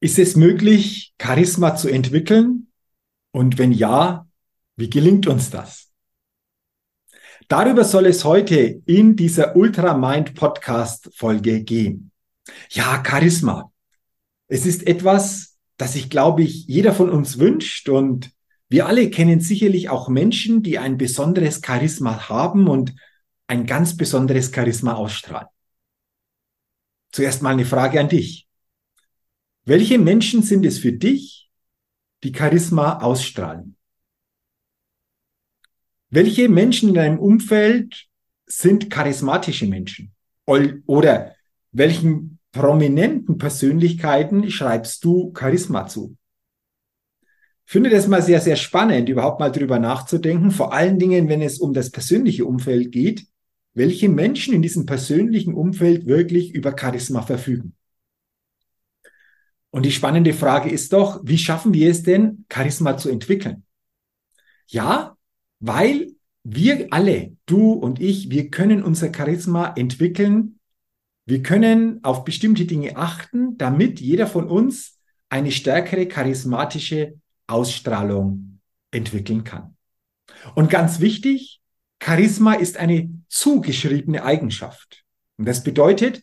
Ist es möglich, Charisma zu entwickeln? Und wenn ja, wie gelingt uns das? Darüber soll es heute in dieser Ultramind Podcast Folge gehen. Ja, Charisma. Es ist etwas, das sich, glaube ich, jeder von uns wünscht und wir alle kennen sicherlich auch Menschen, die ein besonderes Charisma haben und ein ganz besonderes Charisma ausstrahlen. Zuerst mal eine Frage an dich. Welche Menschen sind es für dich, die Charisma ausstrahlen? Welche Menschen in deinem Umfeld sind charismatische Menschen? Oder welchen prominenten Persönlichkeiten schreibst du Charisma zu? Ich finde das mal sehr, sehr spannend, überhaupt mal drüber nachzudenken, vor allen Dingen, wenn es um das persönliche Umfeld geht, welche Menschen in diesem persönlichen Umfeld wirklich über Charisma verfügen. Und die spannende Frage ist doch, wie schaffen wir es denn, Charisma zu entwickeln? Ja, weil wir alle, du und ich, wir können unser Charisma entwickeln. Wir können auf bestimmte Dinge achten, damit jeder von uns eine stärkere charismatische Ausstrahlung entwickeln kann. Und ganz wichtig, Charisma ist eine zugeschriebene Eigenschaft. Und das bedeutet,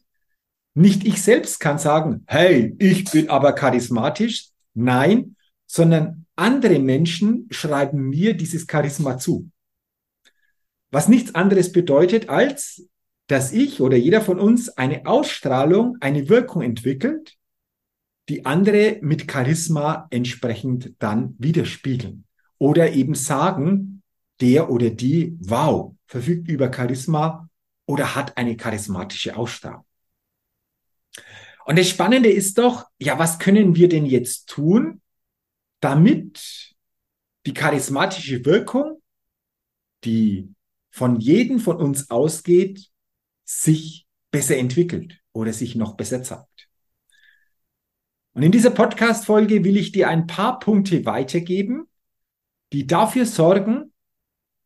nicht ich selbst kann sagen, hey, ich bin aber charismatisch. Nein, sondern andere Menschen schreiben mir dieses Charisma zu. Was nichts anderes bedeutet, als dass ich oder jeder von uns eine Ausstrahlung, eine Wirkung entwickelt, die andere mit Charisma entsprechend dann widerspiegeln. Oder eben sagen, der oder die, wow, verfügt über Charisma oder hat eine charismatische Ausstrahlung. Und das Spannende ist doch, ja, was können wir denn jetzt tun, damit die charismatische Wirkung, die von jedem von uns ausgeht, sich besser entwickelt oder sich noch besser zeigt. Und in dieser Podcast-Folge will ich dir ein paar Punkte weitergeben, die dafür sorgen,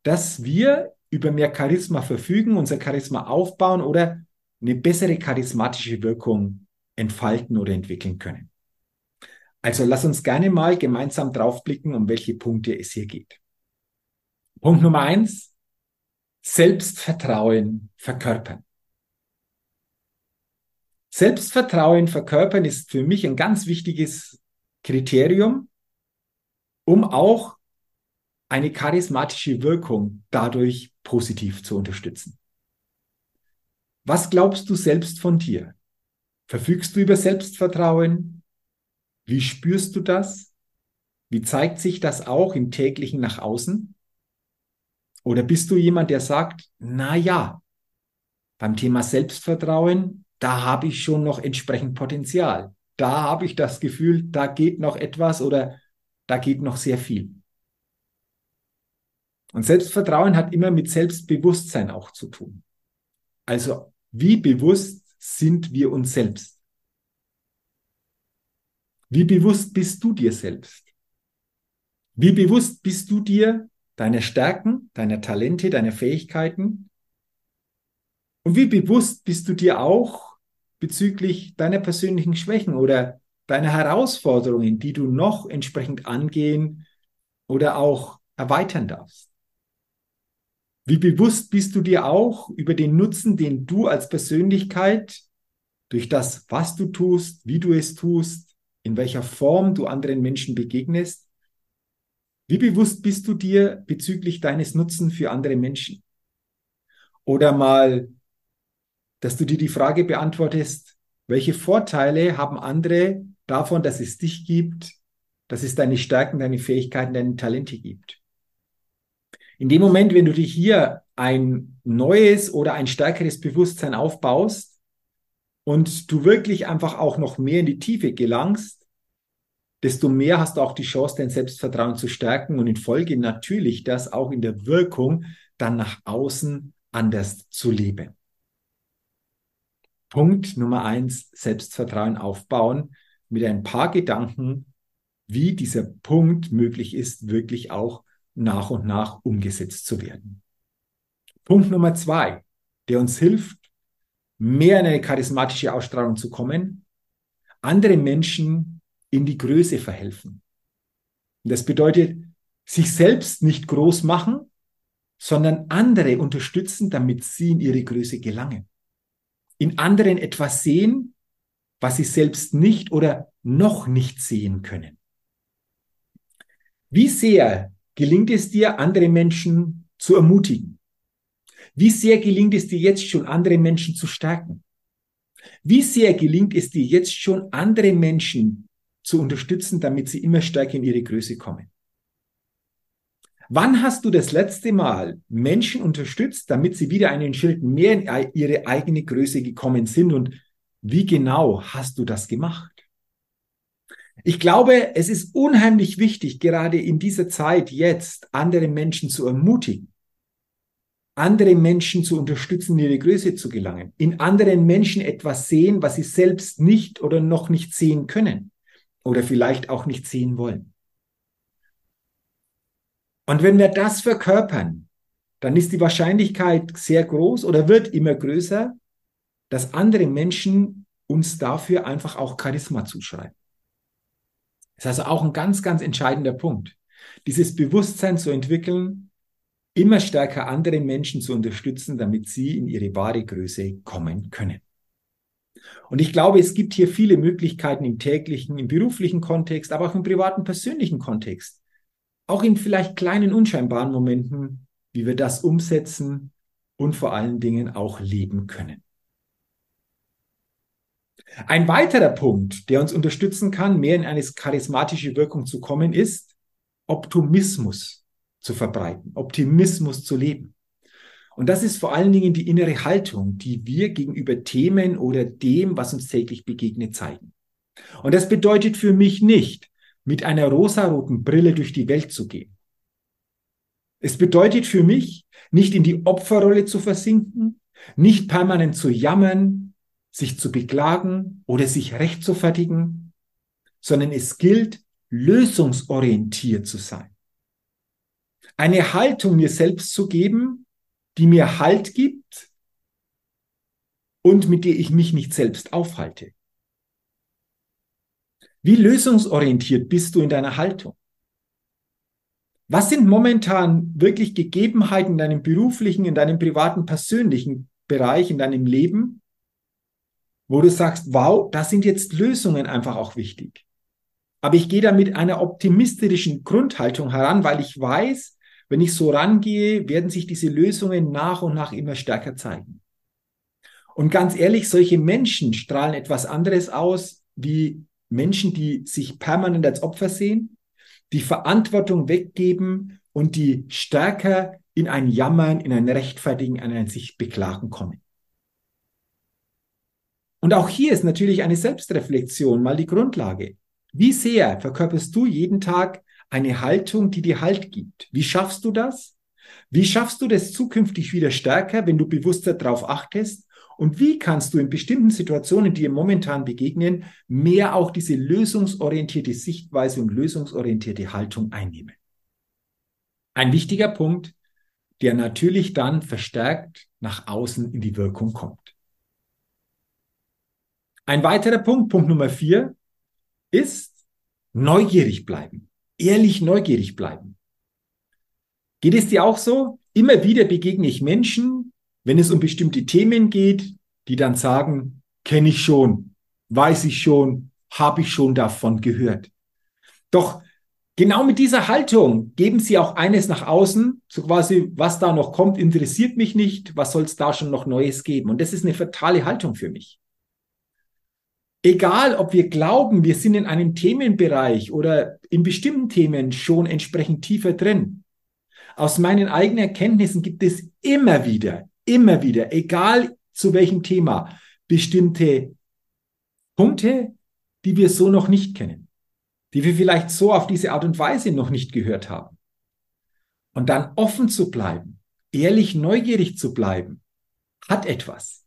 dass wir über mehr Charisma verfügen, unser Charisma aufbauen oder eine bessere charismatische Wirkung entfalten oder entwickeln können. Also lass uns gerne mal gemeinsam draufblicken, um welche Punkte es hier geht. Punkt Nummer eins, Selbstvertrauen verkörpern. Selbstvertrauen verkörpern ist für mich ein ganz wichtiges Kriterium, um auch eine charismatische Wirkung dadurch positiv zu unterstützen. Was glaubst du selbst von dir? Verfügst du über Selbstvertrauen? Wie spürst du das? Wie zeigt sich das auch im täglichen nach außen? Oder bist du jemand, der sagt, na ja, beim Thema Selbstvertrauen, da habe ich schon noch entsprechend Potenzial. Da habe ich das Gefühl, da geht noch etwas oder da geht noch sehr viel. Und Selbstvertrauen hat immer mit Selbstbewusstsein auch zu tun. Also wie bewusst sind wir uns selbst. Wie bewusst bist du dir selbst? Wie bewusst bist du dir deiner Stärken, deiner Talente, deiner Fähigkeiten? Und wie bewusst bist du dir auch bezüglich deiner persönlichen Schwächen oder deiner Herausforderungen, die du noch entsprechend angehen oder auch erweitern darfst? Wie bewusst bist du dir auch über den Nutzen, den du als Persönlichkeit durch das, was du tust, wie du es tust, in welcher Form du anderen Menschen begegnest? Wie bewusst bist du dir bezüglich deines Nutzen für andere Menschen? Oder mal, dass du dir die Frage beantwortest, welche Vorteile haben andere davon, dass es dich gibt, dass es deine Stärken, deine Fähigkeiten, deine Talente gibt? In dem Moment, wenn du dich hier ein neues oder ein stärkeres Bewusstsein aufbaust und du wirklich einfach auch noch mehr in die Tiefe gelangst, desto mehr hast du auch die Chance, dein Selbstvertrauen zu stärken und in Folge natürlich das auch in der Wirkung dann nach außen anders zu leben. Punkt Nummer eins, Selbstvertrauen aufbauen mit ein paar Gedanken, wie dieser Punkt möglich ist, wirklich auch nach und nach umgesetzt zu werden. Punkt Nummer zwei, der uns hilft, mehr in eine charismatische Ausstrahlung zu kommen, andere Menschen in die Größe verhelfen. Und das bedeutet, sich selbst nicht groß machen, sondern andere unterstützen, damit sie in ihre Größe gelangen. In anderen etwas sehen, was sie selbst nicht oder noch nicht sehen können. Wie sehr gelingt es dir, andere Menschen zu ermutigen? Wie sehr gelingt es dir jetzt schon, andere Menschen zu stärken? Wie sehr gelingt es dir jetzt schon, andere Menschen zu unterstützen, damit sie immer stärker in ihre Größe kommen? Wann hast du das letzte Mal Menschen unterstützt, damit sie wieder einen Schritt mehr in ihre eigene Größe gekommen sind? Und wie genau hast du das gemacht? Ich glaube, es ist unheimlich wichtig, gerade in dieser Zeit jetzt andere Menschen zu ermutigen, andere Menschen zu unterstützen, in ihre Größe zu gelangen, in anderen Menschen etwas sehen, was sie selbst nicht oder noch nicht sehen können oder vielleicht auch nicht sehen wollen. Und wenn wir das verkörpern, dann ist die Wahrscheinlichkeit sehr groß oder wird immer größer, dass andere Menschen uns dafür einfach auch Charisma zuschreiben. Das ist also auch ein ganz, ganz entscheidender Punkt. Dieses Bewusstsein zu entwickeln, immer stärker andere Menschen zu unterstützen, damit sie in ihre wahre Größe kommen können. Und ich glaube, es gibt hier viele Möglichkeiten im täglichen, im beruflichen Kontext, aber auch im privaten, persönlichen Kontext. Auch in vielleicht kleinen, unscheinbaren Momenten, wie wir das umsetzen und vor allen Dingen auch leben können. Ein weiterer Punkt, der uns unterstützen kann, mehr in eine charismatische Wirkung zu kommen, ist Optimismus zu verbreiten, Optimismus zu leben. Und das ist vor allen Dingen die innere Haltung, die wir gegenüber Themen oder dem, was uns täglich begegnet, zeigen. Und das bedeutet für mich nicht, mit einer rosaroten Brille durch die Welt zu gehen. Es bedeutet für mich, nicht in die Opferrolle zu versinken, nicht permanent zu jammern, sich zu beklagen oder sich rechtfertigen, sondern es gilt, lösungsorientiert zu sein. Eine Haltung mir selbst zu geben, die mir Halt gibt und mit der ich mich nicht selbst aufhalte. Wie lösungsorientiert bist du in deiner Haltung? Was sind momentan wirklich Gegebenheiten in deinem beruflichen, in deinem privaten, persönlichen Bereich, in deinem Leben, wo du sagst, wow, da sind jetzt Lösungen einfach auch wichtig. Aber ich gehe da mit einer optimistischen Grundhaltung heran, weil ich weiß, wenn ich so rangehe, werden sich diese Lösungen nach und nach immer stärker zeigen. Und ganz ehrlich, solche Menschen strahlen etwas anderes aus wie Menschen, die sich permanent als Opfer sehen, die Verantwortung weggeben und die stärker in ein Jammern, in ein Rechtfertigen, in ein sich beklagen kommen. Und auch hier ist natürlich eine Selbstreflexion mal die Grundlage. Wie sehr verkörperst du jeden Tag eine Haltung, die dir Halt gibt? Wie schaffst du das? Wie schaffst du das zukünftig wieder stärker, wenn du bewusster darauf achtest Und wie kannst du in bestimmten Situationen, die dir momentan begegnen, mehr auch diese lösungsorientierte Sichtweise und lösungsorientierte Haltung einnehmen? Ein wichtiger Punkt, der natürlich dann verstärkt nach außen in die Wirkung kommt. Ein weiterer Punkt, Punkt Nummer vier, ist neugierig bleiben, ehrlich neugierig bleiben. Geht es dir auch so? Immer wieder begegne ich Menschen, wenn es um bestimmte Themen geht, die dann sagen, kenne ich schon, weiß ich schon, habe ich schon davon gehört. Doch genau mit dieser Haltung geben sie auch eines nach außen, so quasi, was da noch kommt, interessiert mich nicht, was soll es da schon noch Neues geben? Und das ist eine fatale Haltung für mich. Egal, ob wir glauben, wir sind in einem Themenbereich oder in bestimmten Themen schon entsprechend tiefer drin. Aus meinen eigenen Erkenntnissen gibt es immer wieder, immer wieder, egal zu welchem Thema, bestimmte Punkte, die wir so noch nicht kennen, die wir vielleicht so auf diese Art und Weise noch nicht gehört haben. Und dann offen zu bleiben, ehrlich neugierig zu bleiben, hat etwas.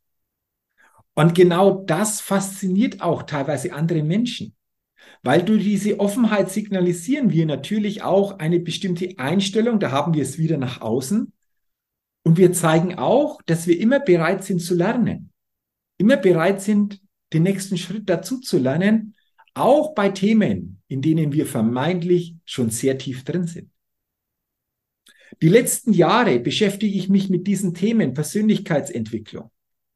Und genau das fasziniert auch teilweise andere Menschen. Weil durch diese Offenheit signalisieren wir natürlich auch eine bestimmte Einstellung, da haben wir es wieder nach außen. Und wir zeigen auch, dass wir immer bereit sind zu lernen. Immer bereit sind, den nächsten Schritt dazu zu lernen, auch bei Themen, in denen wir vermeintlich schon sehr tief drin sind. Die letzten Jahre beschäftige ich mich mit diesen Themen Persönlichkeitsentwicklung.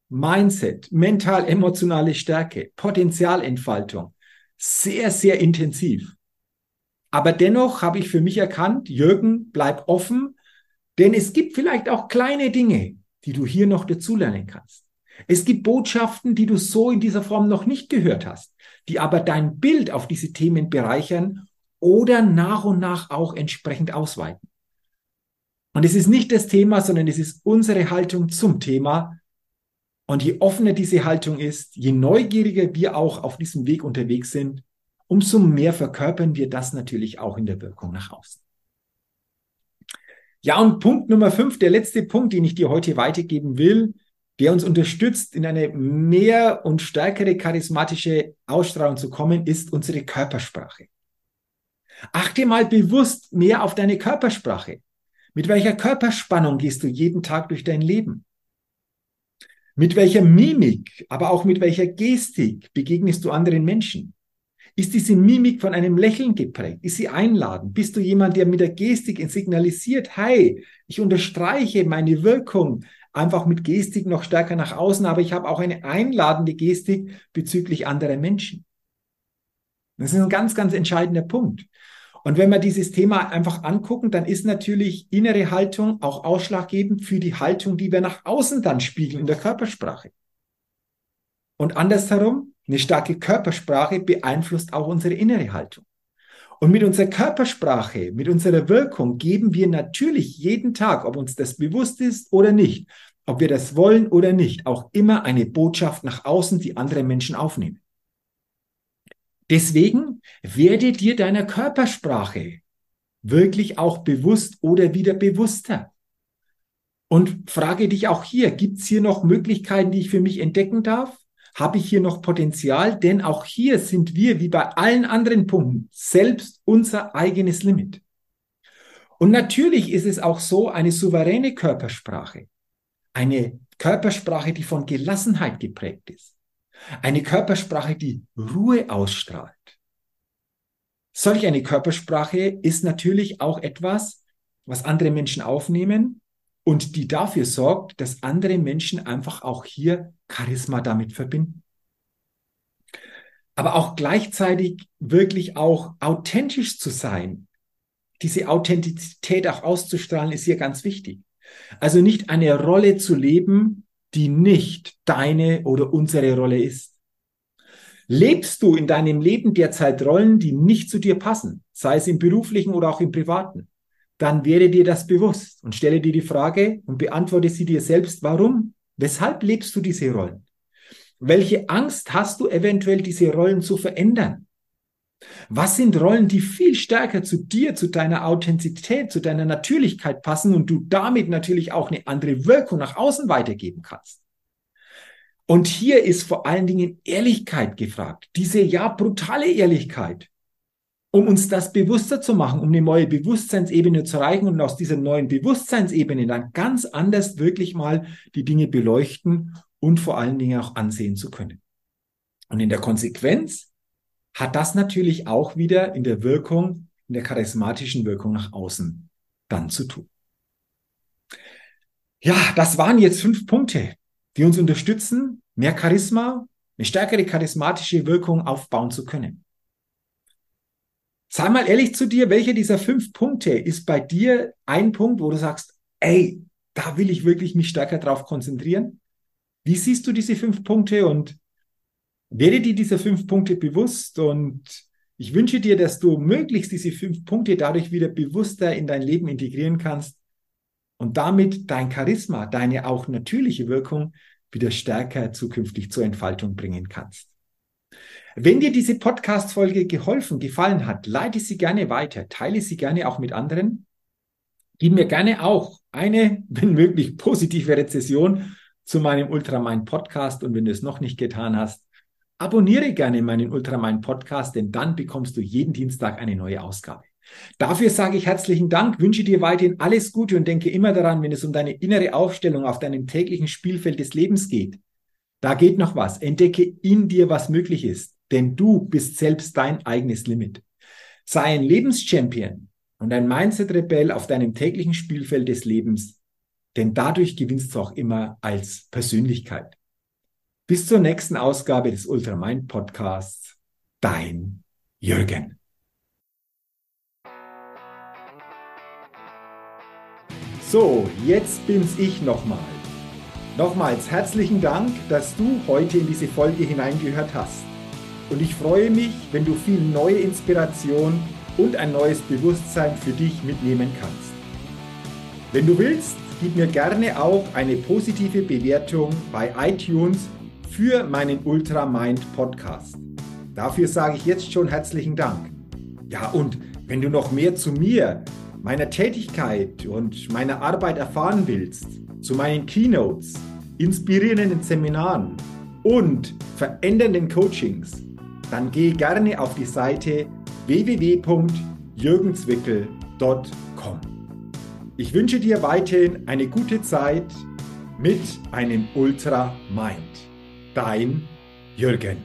Mindset, mental-emotionale Stärke, Potenzialentfaltung sehr, sehr intensiv. Aber dennoch habe ich für mich erkannt, Jürgen, bleib offen, denn es gibt vielleicht auch kleine Dinge, die du hier noch dazulernen kannst. Es gibt Botschaften, die du so in dieser Form noch nicht gehört hast, die aber dein Bild auf diese Themen bereichern oder nach und nach auch entsprechend ausweiten. Und es ist nicht das Thema, sondern es ist unsere Haltung zum Thema, und je offener diese Haltung ist, je neugieriger wir auch auf diesem Weg unterwegs sind, umso mehr verkörpern wir das natürlich auch in der Wirkung nach außen. Ja, und Punkt Nummer fünf, der letzte Punkt, den ich dir heute weitergeben will, der uns unterstützt, in eine mehr und stärkere charismatische Ausstrahlung zu kommen, ist unsere Körpersprache. Achte mal bewusst mehr auf deine Körpersprache. Mit welcher Körperspannung gehst du jeden Tag durch dein Leben? Mit welcher Mimik, aber auch mit welcher Gestik begegnest du anderen Menschen? Ist diese Mimik von einem Lächeln geprägt? Ist sie einladend? Bist du jemand, der mit der Gestik signalisiert, hey, ich unterstreiche meine Wirkung einfach mit Gestik noch stärker nach außen, aber ich habe auch eine einladende Gestik bezüglich anderer Menschen. Das ist ein ganz, ganz entscheidender Punkt. Und wenn wir dieses Thema einfach angucken, dann ist natürlich innere Haltung auch ausschlaggebend für die Haltung, die wir nach außen dann spiegeln in der Körpersprache. Und andersherum, eine starke Körpersprache beeinflusst auch unsere innere Haltung. Und mit unserer Körpersprache, mit unserer Wirkung geben wir natürlich jeden Tag, ob uns das bewusst ist oder nicht, ob wir das wollen oder nicht, auch immer eine Botschaft nach außen, die andere Menschen aufnehmen. Deswegen werde dir deiner Körpersprache wirklich auch bewusst oder wieder bewusster. Und frage dich auch hier, gibt es hier noch Möglichkeiten, die ich für mich entdecken darf? Habe ich hier noch Potenzial? Denn auch hier sind wir, wie bei allen anderen Punkten, selbst unser eigenes Limit. Und natürlich ist es auch so eine souveräne Körpersprache. Eine Körpersprache, die von Gelassenheit geprägt ist. Eine Körpersprache, die Ruhe ausstrahlt. Solch eine Körpersprache ist natürlich auch etwas, was andere Menschen aufnehmen und die dafür sorgt, dass andere Menschen einfach auch hier Charisma damit verbinden. Aber auch gleichzeitig wirklich auch authentisch zu sein, diese Authentizität auch auszustrahlen, ist hier ganz wichtig. Also nicht eine Rolle zu leben, die nicht deine oder unsere Rolle ist. Lebst du in deinem Leben derzeit Rollen, die nicht zu dir passen, sei es im beruflichen oder auch im privaten, dann werde dir das bewusst und stelle dir die Frage und beantworte sie dir selbst, warum? Weshalb lebst du diese Rollen? Welche Angst hast du eventuell, diese Rollen zu verändern? Was sind Rollen, die viel stärker zu dir, zu deiner Authentizität, zu deiner Natürlichkeit passen und du damit natürlich auch eine andere Wirkung nach außen weitergeben kannst? Und hier ist vor allen Dingen Ehrlichkeit gefragt. Diese ja brutale Ehrlichkeit, um uns das bewusster zu machen, um eine neue Bewusstseinsebene zu erreichen und aus dieser neuen Bewusstseinsebene dann ganz anders wirklich mal die Dinge beleuchten und vor allen Dingen auch ansehen zu können. Und in der Konsequenz hat das natürlich auch wieder in der Wirkung, in der charismatischen Wirkung nach außen dann zu tun. Ja, das waren jetzt fünf Punkte, die uns unterstützen, mehr Charisma, eine stärkere charismatische Wirkung aufbauen zu können. Sei mal ehrlich zu dir, welcher dieser fünf Punkte ist bei dir ein Punkt, wo du sagst, ey, da will ich wirklich mich stärker drauf konzentrieren? Wie siehst du diese fünf Punkte und werde dir diese fünf Punkte bewusst und ich wünsche dir, dass du möglichst diese fünf Punkte dadurch wieder bewusster in dein Leben integrieren kannst und damit dein Charisma, deine auch natürliche Wirkung wieder stärker zukünftig zur Entfaltung bringen kannst. Wenn dir diese Podcast-Folge geholfen, gefallen hat, leite sie gerne weiter, teile sie gerne auch mit anderen. Gib mir gerne auch eine, wenn möglich, positive Rezession zu meinem Ultramind Podcast. Und wenn du es noch nicht getan hast, abonniere gerne meinen Ultramind Podcast, denn dann bekommst du jeden Dienstag eine neue Ausgabe. Dafür sage ich herzlichen Dank, wünsche dir weiterhin alles Gute und denke immer daran, wenn es um deine innere Aufstellung auf deinem täglichen Spielfeld des Lebens geht. Da geht noch was. Entdecke in dir, was möglich ist, denn du bist selbst dein eigenes Limit. Sei ein Lebenschampion und ein Mindset-Rebell auf deinem täglichen Spielfeld des Lebens, denn dadurch gewinnst du auch immer als Persönlichkeit. Bis zur nächsten Ausgabe des Ultramind Podcasts. Dein Jürgen. So, jetzt bin's ich nochmal. Nochmals herzlichen Dank, dass du heute in diese Folge hineingehört hast. Und ich freue mich, wenn du viel neue Inspiration und ein neues Bewusstsein für dich mitnehmen kannst. Wenn du willst, gib mir gerne auch eine positive Bewertung bei iTunes für meinen Ultra Mind Podcast. Dafür sage ich jetzt schon herzlichen Dank. Ja, und wenn du noch mehr zu mir meiner Tätigkeit und meiner Arbeit erfahren willst, zu meinen Keynotes, inspirierenden Seminaren und verändernden Coachings, dann geh gerne auf die Seite www.jürgenzwickel.com. Ich wünsche dir weiterhin eine gute Zeit mit einem Ultra Mind. Dein Jürgen.